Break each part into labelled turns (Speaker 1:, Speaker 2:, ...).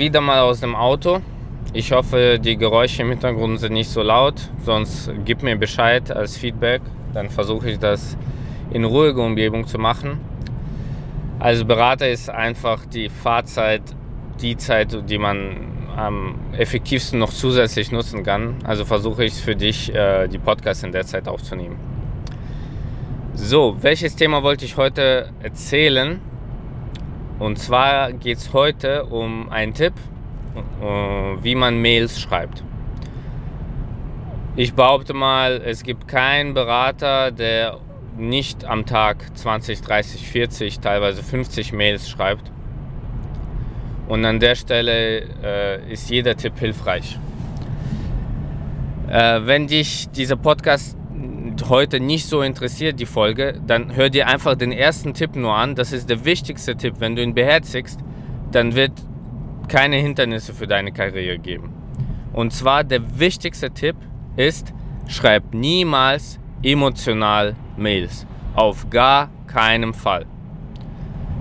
Speaker 1: Wieder mal aus dem Auto. Ich hoffe, die Geräusche im Hintergrund sind nicht so laut, sonst gib mir Bescheid als Feedback. Dann versuche ich das in ruhiger Umgebung zu machen. Als Berater ist einfach die Fahrzeit die Zeit, die man am effektivsten noch zusätzlich nutzen kann. Also versuche ich für dich, äh, die Podcasts in der Zeit aufzunehmen. So, welches Thema wollte ich heute erzählen? Und zwar geht es heute um einen Tipp, äh, wie man Mails schreibt. Ich behaupte mal, es gibt keinen Berater, der nicht am Tag 20, 30, 40, teilweise 50 Mails schreibt. Und an der Stelle äh, ist jeder Tipp hilfreich. Äh, wenn dich dieser Podcast heute nicht so interessiert, die Folge, dann hör dir einfach den ersten Tipp nur an. Das ist der wichtigste Tipp. Wenn du ihn beherzigst, dann wird keine Hindernisse für deine Karriere geben. Und zwar der wichtigste Tipp ist, schreib niemals emotional Mails. Auf gar keinen Fall.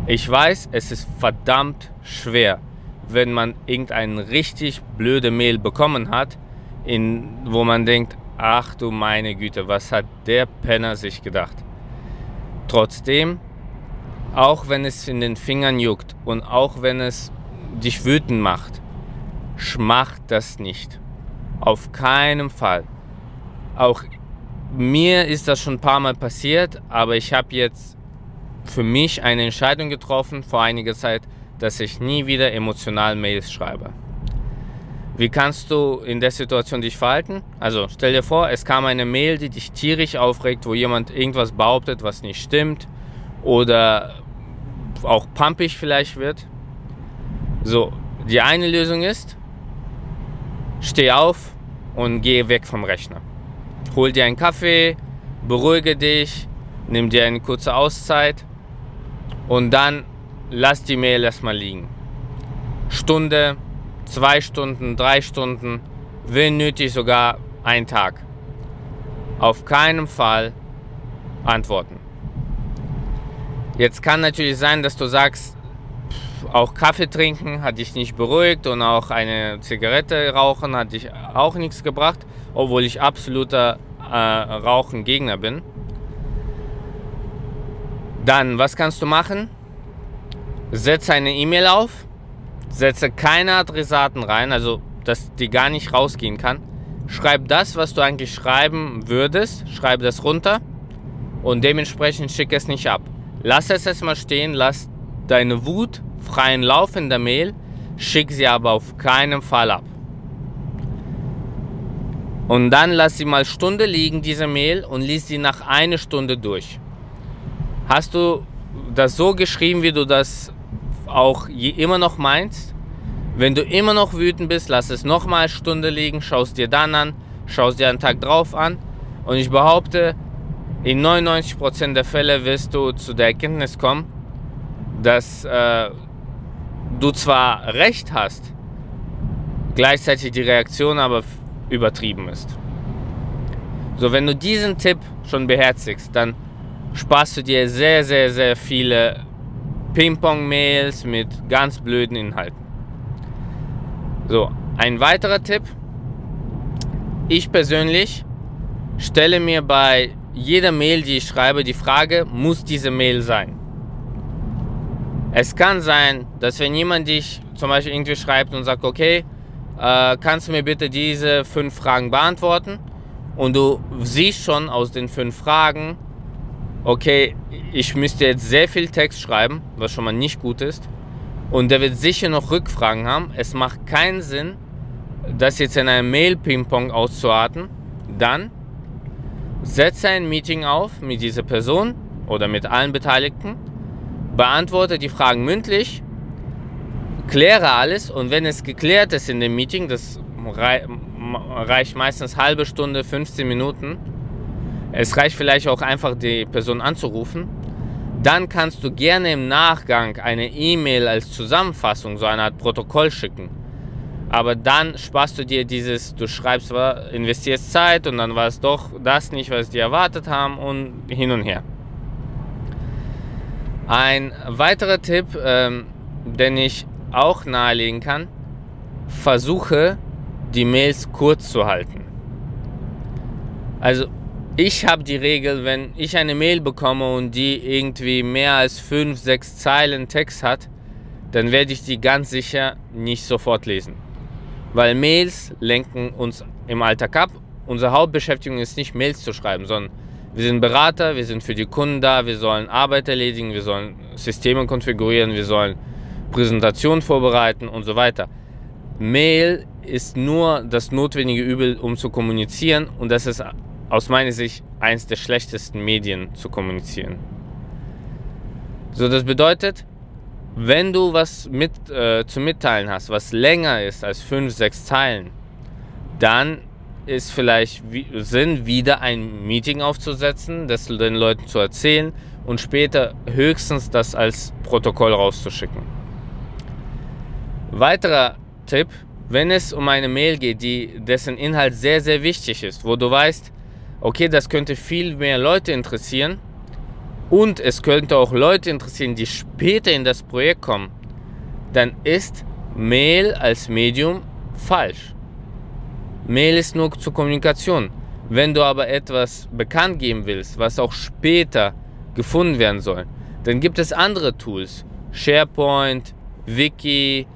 Speaker 1: Ich weiß, es ist verdammt schwer, wenn man irgendeine richtig blöde Mail bekommen hat, in, wo man denkt, Ach du meine Güte, was hat der Penner sich gedacht? Trotzdem, auch wenn es in den Fingern juckt und auch wenn es dich wütend macht, schmacht das nicht. Auf keinen Fall. Auch mir ist das schon ein paar Mal passiert, aber ich habe jetzt für mich eine Entscheidung getroffen vor einiger Zeit, dass ich nie wieder emotional Mails schreibe. Wie kannst du in der Situation dich verhalten? Also stell dir vor, es kam eine Mail, die dich tierisch aufregt, wo jemand irgendwas behauptet, was nicht stimmt oder auch pumpig vielleicht wird. So, die eine Lösung ist, steh auf und geh weg vom Rechner. Hol dir einen Kaffee, beruhige dich, nimm dir eine kurze Auszeit und dann lass die Mail erstmal liegen. Stunde, zwei Stunden, drei Stunden, wenn nötig sogar ein Tag. Auf keinen Fall antworten. Jetzt kann natürlich sein, dass du sagst, auch Kaffee trinken hat dich nicht beruhigt und auch eine Zigarette rauchen hat dich auch nichts gebracht, obwohl ich absoluter äh, Rauchengegner bin. Dann, was kannst du machen? Setz eine E-Mail auf Setze keine Adressaten rein, also dass die gar nicht rausgehen kann. Schreib das, was du eigentlich schreiben würdest, schreib das runter und dementsprechend schick es nicht ab. Lass es erstmal stehen, lass deine Wut freien Lauf in der Mail, schick sie aber auf keinen Fall ab. Und dann lass sie mal Stunde liegen, diese Mail, und lies sie nach einer Stunde durch. Hast du das so geschrieben, wie du das auch immer noch meinst. Wenn du immer noch wütend bist, lass es nochmal eine Stunde liegen, schaust dir dann an, schaust dir einen Tag drauf an. Und ich behaupte, in 99% der Fälle wirst du zu der Erkenntnis kommen, dass äh, du zwar recht hast, gleichzeitig die Reaktion aber übertrieben ist. So, wenn du diesen Tipp schon beherzigst, dann sparst du dir sehr, sehr, sehr viele Ping-Pong-Mails mit ganz blöden Inhalten. So, ein weiterer Tipp. Ich persönlich stelle mir bei jeder Mail, die ich schreibe, die Frage, muss diese Mail sein? Es kann sein, dass wenn jemand dich zum Beispiel irgendwie schreibt und sagt, okay, äh, kannst du mir bitte diese fünf Fragen beantworten? Und du siehst schon aus den fünf Fragen, okay, ich müsste jetzt sehr viel Text schreiben, was schon mal nicht gut ist. Und der wird sicher noch Rückfragen haben. Es macht keinen Sinn, das jetzt in einem Mail-Ping-Pong auszuarten. Dann setze ein Meeting auf mit dieser Person oder mit allen Beteiligten, beantworte die Fragen mündlich, kläre alles und wenn es geklärt ist in dem Meeting, das reicht meistens halbe Stunde, 15 Minuten, es reicht vielleicht auch einfach die Person anzurufen. Dann kannst du gerne im Nachgang eine E-Mail als Zusammenfassung, so eine Art Protokoll schicken. Aber dann sparst du dir dieses, du schreibst, investierst Zeit und dann war es doch das nicht, was die erwartet haben und hin und her. Ein weiterer Tipp, ähm, den ich auch nahelegen kann, versuche die Mails kurz zu halten. Also ich habe die Regel, wenn ich eine Mail bekomme und die irgendwie mehr als 5, 6 Zeilen Text hat, dann werde ich die ganz sicher nicht sofort lesen. Weil Mails lenken uns im Alltag ab. Unsere Hauptbeschäftigung ist nicht Mails zu schreiben, sondern wir sind Berater, wir sind für die Kunden da, wir sollen Arbeit erledigen, wir sollen Systeme konfigurieren, wir sollen Präsentationen vorbereiten und so weiter. Mail ist nur das notwendige Übel, um zu kommunizieren und das ist aus meiner Sicht eines der schlechtesten Medien zu kommunizieren. So, das bedeutet, wenn du was mit, äh, zu mitteilen hast, was länger ist als 5, 6 Zeilen, dann ist vielleicht Sinn, wieder ein Meeting aufzusetzen, das den Leuten zu erzählen und später höchstens das als Protokoll rauszuschicken. Weiterer Tipp, wenn es um eine Mail geht, die, dessen Inhalt sehr, sehr wichtig ist, wo du weißt, okay, das könnte viel mehr Leute interessieren, und es könnte auch Leute interessieren, die später in das Projekt kommen, dann ist Mail als Medium falsch. Mail ist nur zur Kommunikation. Wenn du aber etwas bekannt geben willst, was auch später gefunden werden soll, dann gibt es andere Tools. SharePoint, Wiki,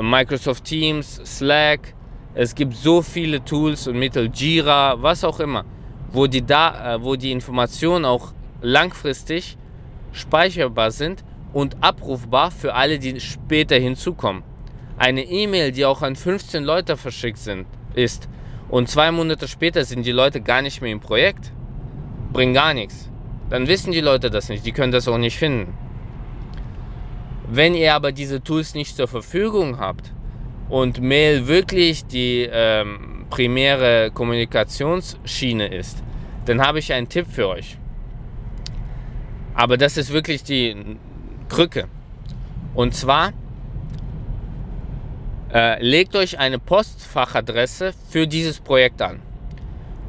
Speaker 1: Microsoft Teams, Slack. Es gibt so viele Tools und Mittel, Jira, was auch immer, wo die, da, äh, wo die Information auch langfristig speicherbar sind und abrufbar für alle, die später hinzukommen. Eine E-Mail, die auch an 15 Leute verschickt sind, ist und zwei Monate später sind die Leute gar nicht mehr im Projekt, bringt gar nichts. Dann wissen die Leute das nicht, die können das auch nicht finden. Wenn ihr aber diese Tools nicht zur Verfügung habt und Mail wirklich die ähm, primäre Kommunikationsschiene ist, dann habe ich einen Tipp für euch. Aber das ist wirklich die Krücke. Und zwar äh, legt euch eine Postfachadresse für dieses Projekt an.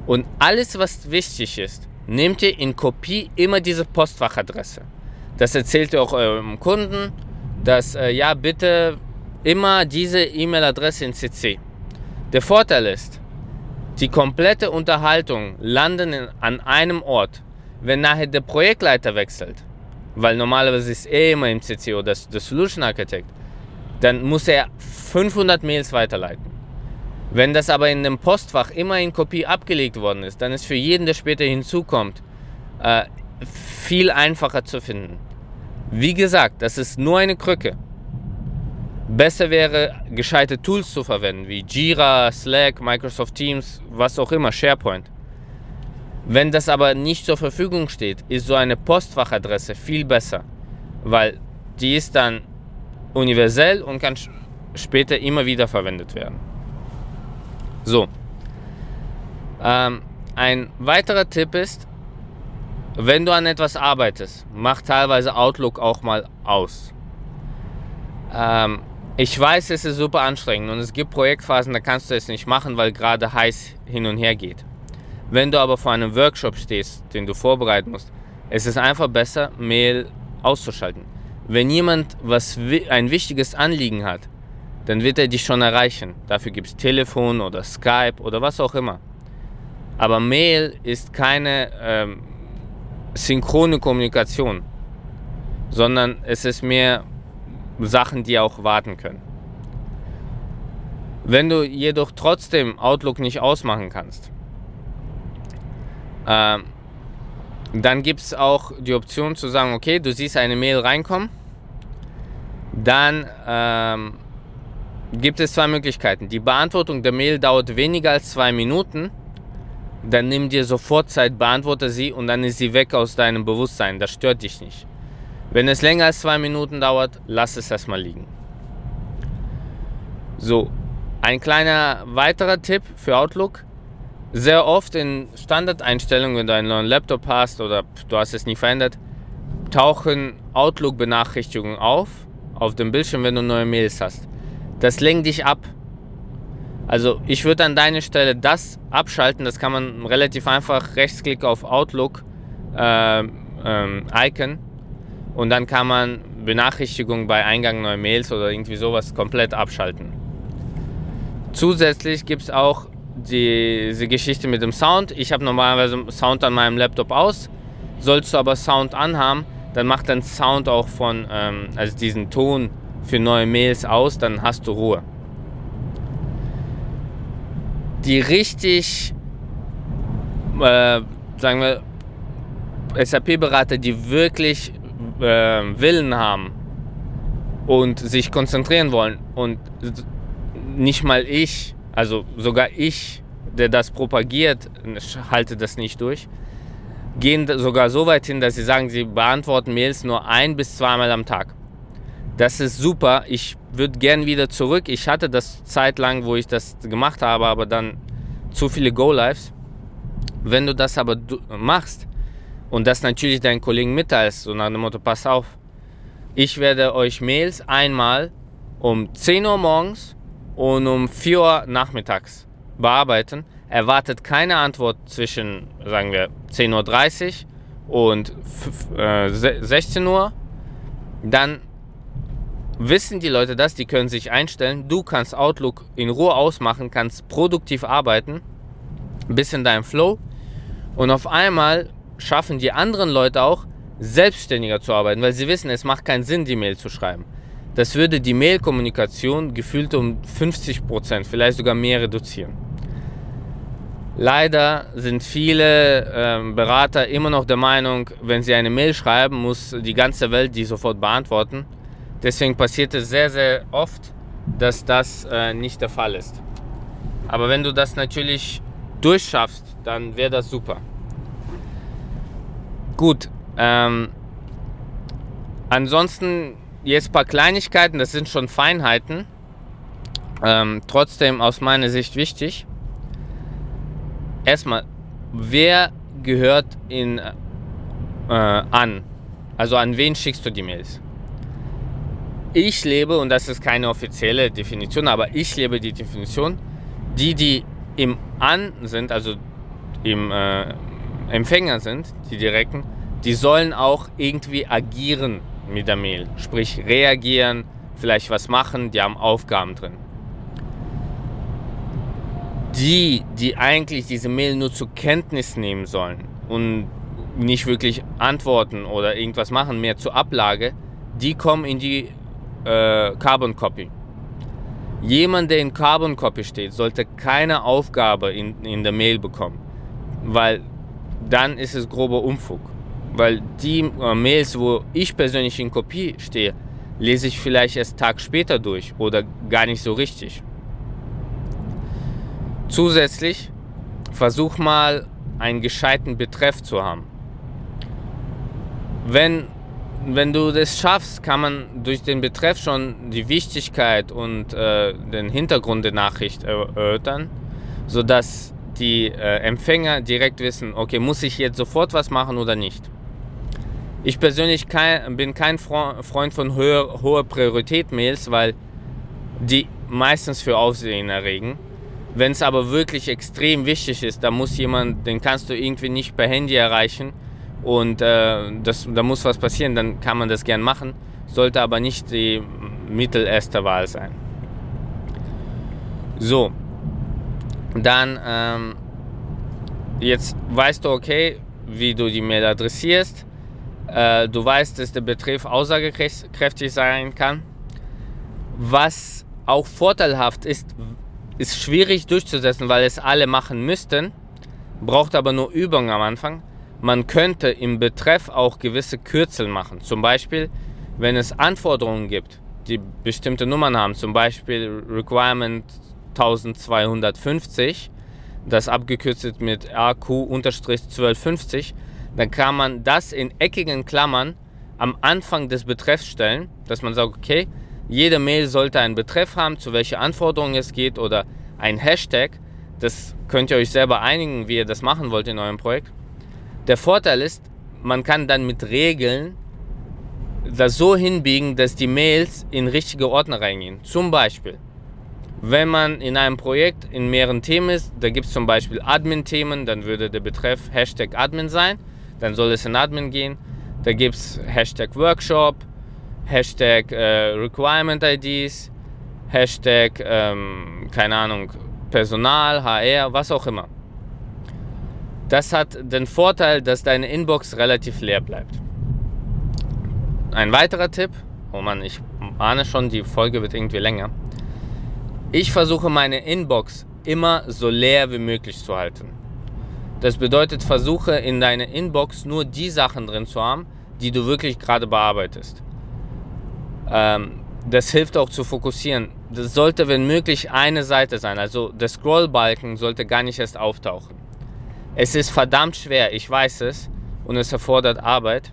Speaker 1: Und alles, was wichtig ist, nehmt ihr in Kopie immer diese Postfachadresse. Das erzählt ihr auch eurem Kunden, dass äh, ja bitte immer diese E-Mail-Adresse in CC. Der Vorteil ist, die komplette Unterhaltung landet an einem Ort wenn nachher der Projektleiter wechselt, weil normalerweise ist er immer im CC oder der Solution Architect, dann muss er 500 Mails weiterleiten. Wenn das aber in dem Postfach immer in Kopie abgelegt worden ist, dann ist für jeden, der später hinzukommt, äh, viel einfacher zu finden. Wie gesagt, das ist nur eine Krücke. Besser wäre, gescheite Tools zu verwenden, wie Jira, Slack, Microsoft Teams, was auch immer, SharePoint. Wenn das aber nicht zur Verfügung steht, ist so eine Postfachadresse viel besser, weil die ist dann universell und kann später immer wieder verwendet werden. So. Ähm, ein weiterer Tipp ist, wenn du an etwas arbeitest, mach teilweise Outlook auch mal aus. Ähm, ich weiß, es ist super anstrengend und es gibt Projektphasen, da kannst du es nicht machen, weil gerade heiß hin und her geht. Wenn du aber vor einem Workshop stehst, den du vorbereiten musst, es ist einfach besser, Mail auszuschalten. Wenn jemand was ein wichtiges Anliegen hat, dann wird er dich schon erreichen. Dafür gibt es Telefon oder Skype oder was auch immer. Aber Mail ist keine ähm, synchrone Kommunikation, sondern es ist mehr Sachen, die auch warten können. Wenn du jedoch trotzdem Outlook nicht ausmachen kannst, ähm, dann gibt es auch die Option zu sagen, okay, du siehst eine Mail reinkommen. Dann ähm, gibt es zwei Möglichkeiten. Die Beantwortung der Mail dauert weniger als zwei Minuten. Dann nimm dir sofort Zeit, beantworte sie und dann ist sie weg aus deinem Bewusstsein. Das stört dich nicht. Wenn es länger als zwei Minuten dauert, lass es erstmal liegen. So, ein kleiner weiterer Tipp für Outlook sehr oft in Standardeinstellungen, wenn du einen neuen Laptop hast oder du hast es nie verändert, tauchen Outlook-Benachrichtigungen auf, auf dem Bildschirm, wenn du neue Mails hast. Das lenkt dich ab. Also ich würde an deiner Stelle das abschalten, das kann man relativ einfach, Rechtsklick auf Outlook äh, ähm, Icon und dann kann man Benachrichtigungen bei Eingang neuer Mails oder irgendwie sowas komplett abschalten. Zusätzlich gibt es auch diese Geschichte mit dem Sound. Ich habe normalerweise Sound an meinem Laptop aus. Sollst du aber Sound anhaben, dann macht dann Sound auch von, ähm, also diesen Ton für neue Mails aus, dann hast du Ruhe. Die richtig, äh, sagen wir, SAP-Berater, die wirklich Willen haben und sich konzentrieren wollen und nicht mal ich, also sogar ich, der das propagiert, halte das nicht durch, gehen sogar so weit hin, dass sie sagen, sie beantworten Mails nur ein bis zweimal am Tag. Das ist super. Ich würde gern wieder zurück. Ich hatte das zeitlang, wo ich das gemacht habe, aber dann zu viele Go-Lives. Wenn du das aber machst und das natürlich deinen Kollegen mitteilst, so nach dem Motto, pass auf, ich werde euch Mails einmal um 10 Uhr morgens und um 4 Uhr nachmittags bearbeiten. Erwartet keine Antwort zwischen, sagen wir, 10.30 Uhr und 16 äh, Uhr. Dann wissen die Leute das, die können sich einstellen. Du kannst Outlook in Ruhe ausmachen, kannst produktiv arbeiten, bis in deinem Flow. Und auf einmal schaffen die anderen Leute auch, selbstständiger zu arbeiten, weil sie wissen, es macht keinen Sinn, die Mail zu schreiben. Das würde die Mail-Kommunikation gefühlt um 50%, vielleicht sogar mehr reduzieren. Leider sind viele äh, Berater immer noch der Meinung, wenn sie eine Mail schreiben, muss die ganze Welt die sofort beantworten. Deswegen passiert es sehr, sehr oft, dass das äh, nicht der Fall ist. Aber wenn du das natürlich durchschaffst, dann wäre das super. Gut, ähm, ansonsten jetzt ein paar Kleinigkeiten, das sind schon Feinheiten. Ähm, trotzdem aus meiner Sicht wichtig. Erstmal, wer gehört in, äh, an? Also an wen schickst du die Mails? Ich lebe, und das ist keine offizielle Definition, aber ich lebe die Definition, die, die im An sind, also im äh, Empfänger sind, die direkten, die sollen auch irgendwie agieren mit der Mail. Sprich, reagieren, vielleicht was machen, die haben Aufgaben drin. Die, die eigentlich diese Mail nur zur Kenntnis nehmen sollen und nicht wirklich antworten oder irgendwas machen, mehr zur Ablage, die kommen in die äh, Carbon Copy. Jemand, der in Carbon Copy steht, sollte keine Aufgabe in, in der Mail bekommen, weil dann ist es grober Umfug. Weil die äh, Mails, wo ich persönlich in Kopie stehe, lese ich vielleicht erst Tag später durch oder gar nicht so richtig. Zusätzlich versuch mal einen gescheiten Betreff zu haben. Wenn, wenn du das schaffst, kann man durch den Betreff schon die Wichtigkeit und äh, den Hintergrund der Nachricht erörtern, sodass die äh, Empfänger direkt wissen, okay, muss ich jetzt sofort was machen oder nicht. Ich persönlich kein, bin kein Freund von hoher, hoher Priorität-Mails, weil die meistens für Aufsehen erregen. Wenn es aber wirklich extrem wichtig ist, da muss jemand, den kannst du irgendwie nicht per Handy erreichen und äh, das, da muss was passieren, dann kann man das gern machen, sollte aber nicht die Mittel erster Wahl sein. So, dann ähm, jetzt weißt du okay, wie du die Mail adressierst äh, du weißt, dass der Betreff aussagekräftig sein kann. Was auch vorteilhaft ist, ist schwierig durchzusetzen, weil es alle machen müssten, braucht aber nur Übung am Anfang. Man könnte im Betreff auch gewisse Kürzel machen. Zum Beispiel, wenn es Anforderungen gibt, die bestimmte Nummern haben, zum Beispiel Requirement 1250, das abgekürzt mit RQ-1250, dann kann man das in eckigen Klammern am Anfang des Betreffs stellen, dass man sagt, okay, jede Mail sollte einen Betreff haben, zu welcher Anforderung es geht oder ein Hashtag. Das könnt ihr euch selber einigen, wie ihr das machen wollt in eurem Projekt. Der Vorteil ist, man kann dann mit Regeln das so hinbiegen, dass die Mails in richtige Ordner reingehen. Zum Beispiel, wenn man in einem Projekt in mehreren Themen ist, da gibt es zum Beispiel Admin-Themen, dann würde der Betreff Hashtag Admin sein dann soll es in Admin gehen. Da gibt es Hashtag Workshop, Hashtag äh, Requirement IDs, Hashtag, ähm, keine Ahnung, Personal, HR, was auch immer. Das hat den Vorteil, dass deine Inbox relativ leer bleibt. Ein weiterer Tipp, oh Mann, ich ahne schon, die Folge wird irgendwie länger. Ich versuche meine Inbox immer so leer wie möglich zu halten. Das bedeutet, versuche in deine Inbox nur die Sachen drin zu haben, die du wirklich gerade bearbeitest. Ähm, das hilft auch zu fokussieren. Das sollte, wenn möglich, eine Seite sein. Also der Scrollbalken sollte gar nicht erst auftauchen. Es ist verdammt schwer, ich weiß es, und es erfordert Arbeit.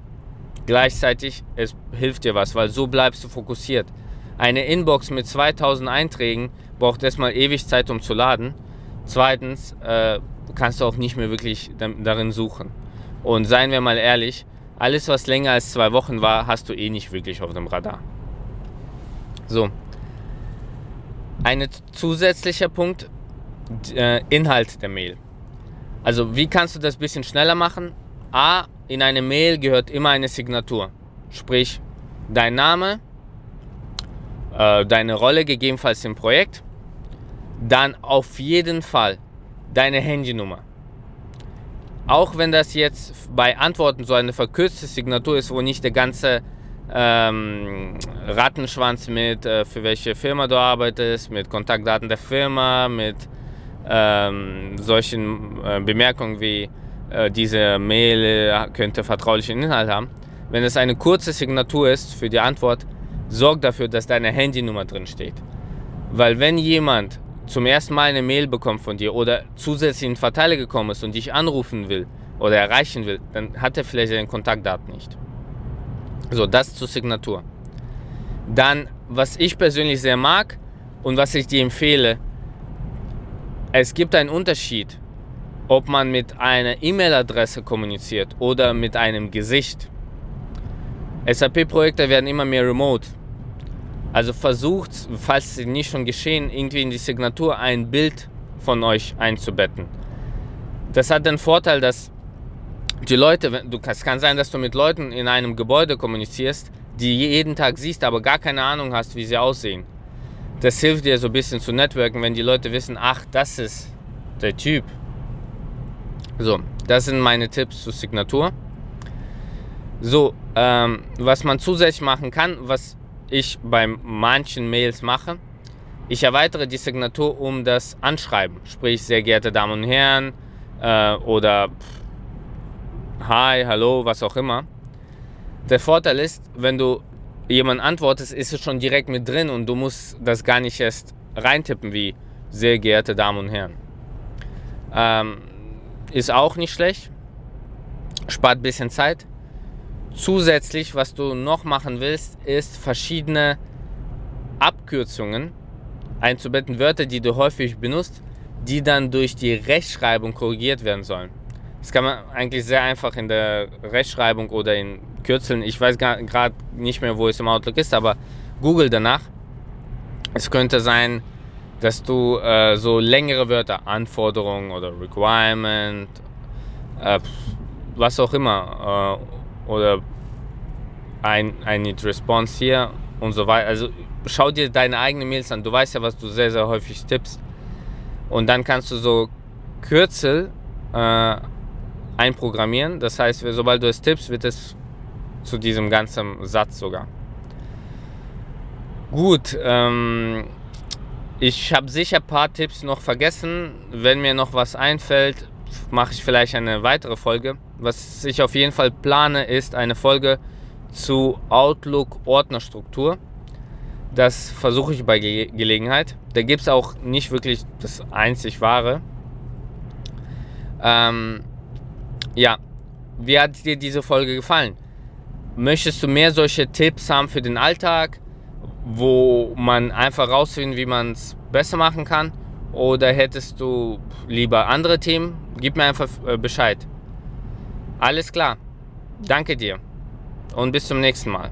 Speaker 1: Gleichzeitig, es hilft dir was, weil so bleibst du fokussiert. Eine Inbox mit 2000 Einträgen braucht erstmal ewig Zeit, um zu laden. Zweitens äh, kannst du auch nicht mehr wirklich darin suchen. Und seien wir mal ehrlich, alles, was länger als zwei Wochen war, hast du eh nicht wirklich auf dem Radar. So. Ein zusätzlicher Punkt, äh, Inhalt der Mail. Also wie kannst du das ein bisschen schneller machen? A, in eine Mail gehört immer eine Signatur. Sprich, dein Name, äh, deine Rolle gegebenenfalls im Projekt, dann auf jeden Fall deine Handynummer. Auch wenn das jetzt bei Antworten so eine verkürzte Signatur ist, wo nicht der ganze ähm, Rattenschwanz mit, äh, für welche Firma du arbeitest, mit Kontaktdaten der Firma, mit ähm, solchen äh, Bemerkungen wie äh, diese Mail könnte vertraulichen Inhalt haben. Wenn es eine kurze Signatur ist für die Antwort, sorg dafür, dass deine Handynummer drin steht. Weil wenn jemand zum ersten Mal eine Mail bekommt von dir oder zusätzlich in den Verteiler gekommen ist und dich anrufen will oder erreichen will, dann hat er vielleicht seine Kontaktdaten nicht. So, das zur Signatur. Dann, was ich persönlich sehr mag und was ich dir empfehle, es gibt einen Unterschied, ob man mit einer E-Mail-Adresse kommuniziert oder mit einem Gesicht. SAP-Projekte werden immer mehr remote. Also versucht, falls sie nicht schon geschehen, irgendwie in die Signatur ein Bild von euch einzubetten. Das hat den Vorteil, dass die Leute, du, es kann sein, dass du mit Leuten in einem Gebäude kommunizierst, die jeden Tag siehst, aber gar keine Ahnung hast, wie sie aussehen das hilft dir so ein bisschen zu networken, wenn die Leute wissen, ach, das ist der Typ. So, das sind meine Tipps zur Signatur. So, ähm, was man zusätzlich machen kann, was ich bei manchen Mails mache, ich erweitere die Signatur um das Anschreiben. Sprich, sehr geehrte Damen und Herren äh, oder Hi, Hallo, was auch immer. Der Vorteil ist, wenn du jemand antwortet, ist es schon direkt mit drin und du musst das gar nicht erst reintippen wie sehr geehrte Damen und Herren. Ähm, ist auch nicht schlecht, spart ein bisschen Zeit. Zusätzlich, was du noch machen willst, ist verschiedene Abkürzungen einzubetten, Wörter, die du häufig benutzt, die dann durch die Rechtschreibung korrigiert werden sollen. Das kann man eigentlich sehr einfach in der Rechtschreibung oder in Kürzeln. Ich weiß gerade nicht mehr, wo es im Outlook ist, aber google danach. Es könnte sein, dass du äh, so längere Wörter, Anforderung oder Requirement, äh, was auch immer, äh, oder ein, I need response hier und so weiter. Also schau dir deine eigenen Mails an. Du weißt ja, was du sehr, sehr häufig tippst. Und dann kannst du so Kürzel äh, einprogrammieren. Das heißt, sobald du es tippst, wird es zu diesem ganzen Satz sogar. Gut, ähm, ich habe sicher ein paar Tipps noch vergessen. Wenn mir noch was einfällt, mache ich vielleicht eine weitere Folge. Was ich auf jeden Fall plane, ist eine Folge zu Outlook-Ordnerstruktur. Das versuche ich bei Ge Gelegenheit. Da gibt es auch nicht wirklich das einzig wahre. Ähm, ja, wie hat dir diese Folge gefallen? Möchtest du mehr solche Tipps haben für den Alltag, wo man einfach rausfindet, wie man es besser machen kann? Oder hättest du lieber andere Themen? Gib mir einfach äh, Bescheid. Alles klar. Danke dir und bis zum nächsten Mal.